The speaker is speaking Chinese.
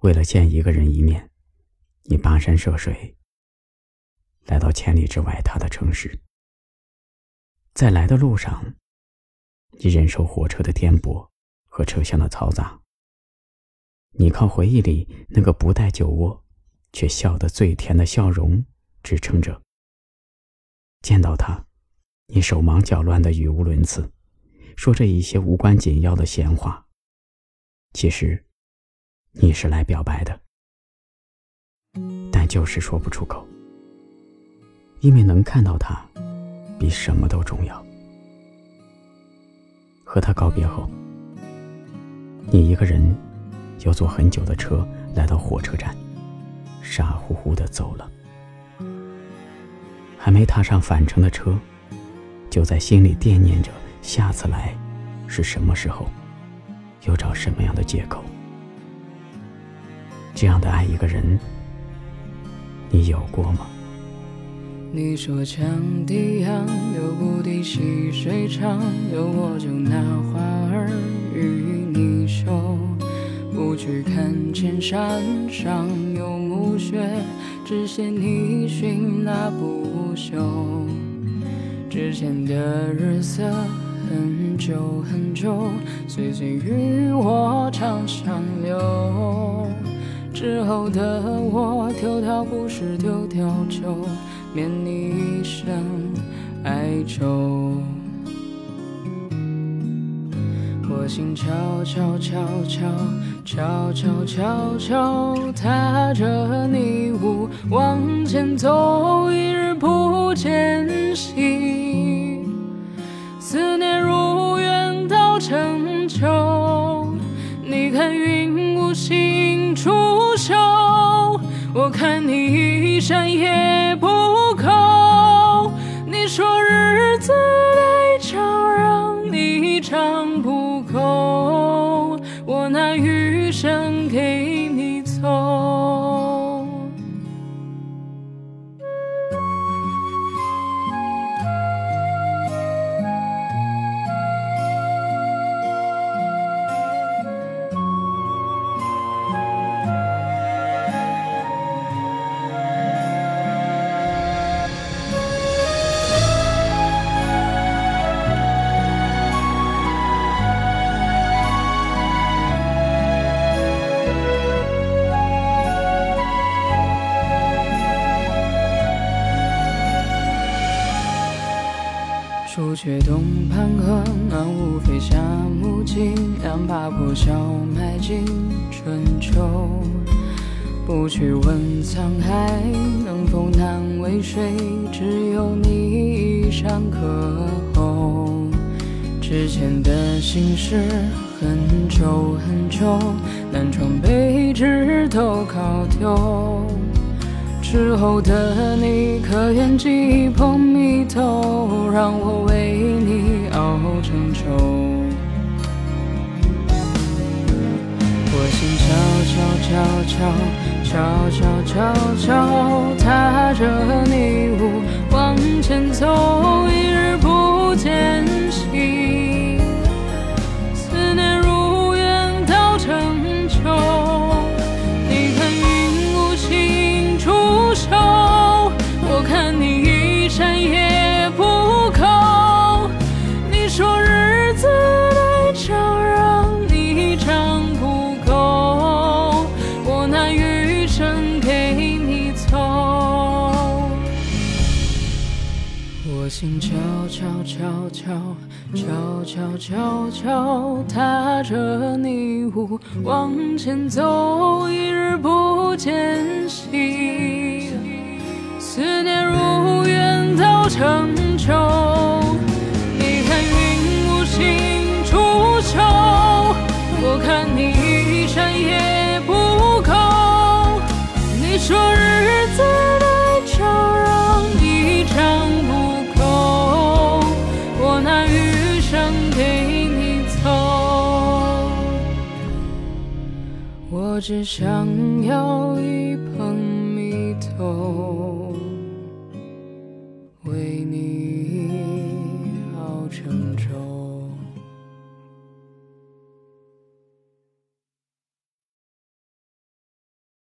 为了见一个人一面，你跋山涉水，来到千里之外他的城市。在来的路上，你忍受火车的颠簸和车厢的嘈杂。你靠回忆里那个不带酒窝，却笑得最甜的笑容支撑着。见到他，你手忙脚乱的语无伦次，说着一些无关紧要的闲话。其实，你是来表白的，但就是说不出口，因为能看到他，比什么都重要。和他告别后，你一个人。又坐很久的车来到火车站，傻乎乎的走了。还没踏上返程的车，就在心里惦念着下次来是什么时候，又找什么样的借口。这样的爱一个人，你有过吗？你说羌笛杨，流不滴细水长，有我就拿花儿与你绣。不去看见山上有暮雪，只羡你寻那不休。之前的日色很久很久，岁岁与我长相留。之后的我丢掉不是丢掉就免你一生哀愁。我心悄悄悄悄悄悄悄悄踏着泥雾往前走，一日不见兮，思念如远到成秋。你看云无心，我看你一山也不够。你说日子太长，让你唱不够。我拿余生给朱雀东畔河，暖雾飞下木槿，两把破箫埋进春秋。不去问沧海能否难为水，只有你一山可候。之前的心事很久很久，南窗北纸都考丢。时候的你，可愿寄捧蜜豆，让我为你熬成粥？我心悄悄悄悄悄悄悄悄踏着你舞往前走，我心悄悄悄悄悄悄悄悄踏着泥雾往前走，一日不见兮，思念如远到成秋。你看云无心出岫，我看你我只想要一捧蜜豆。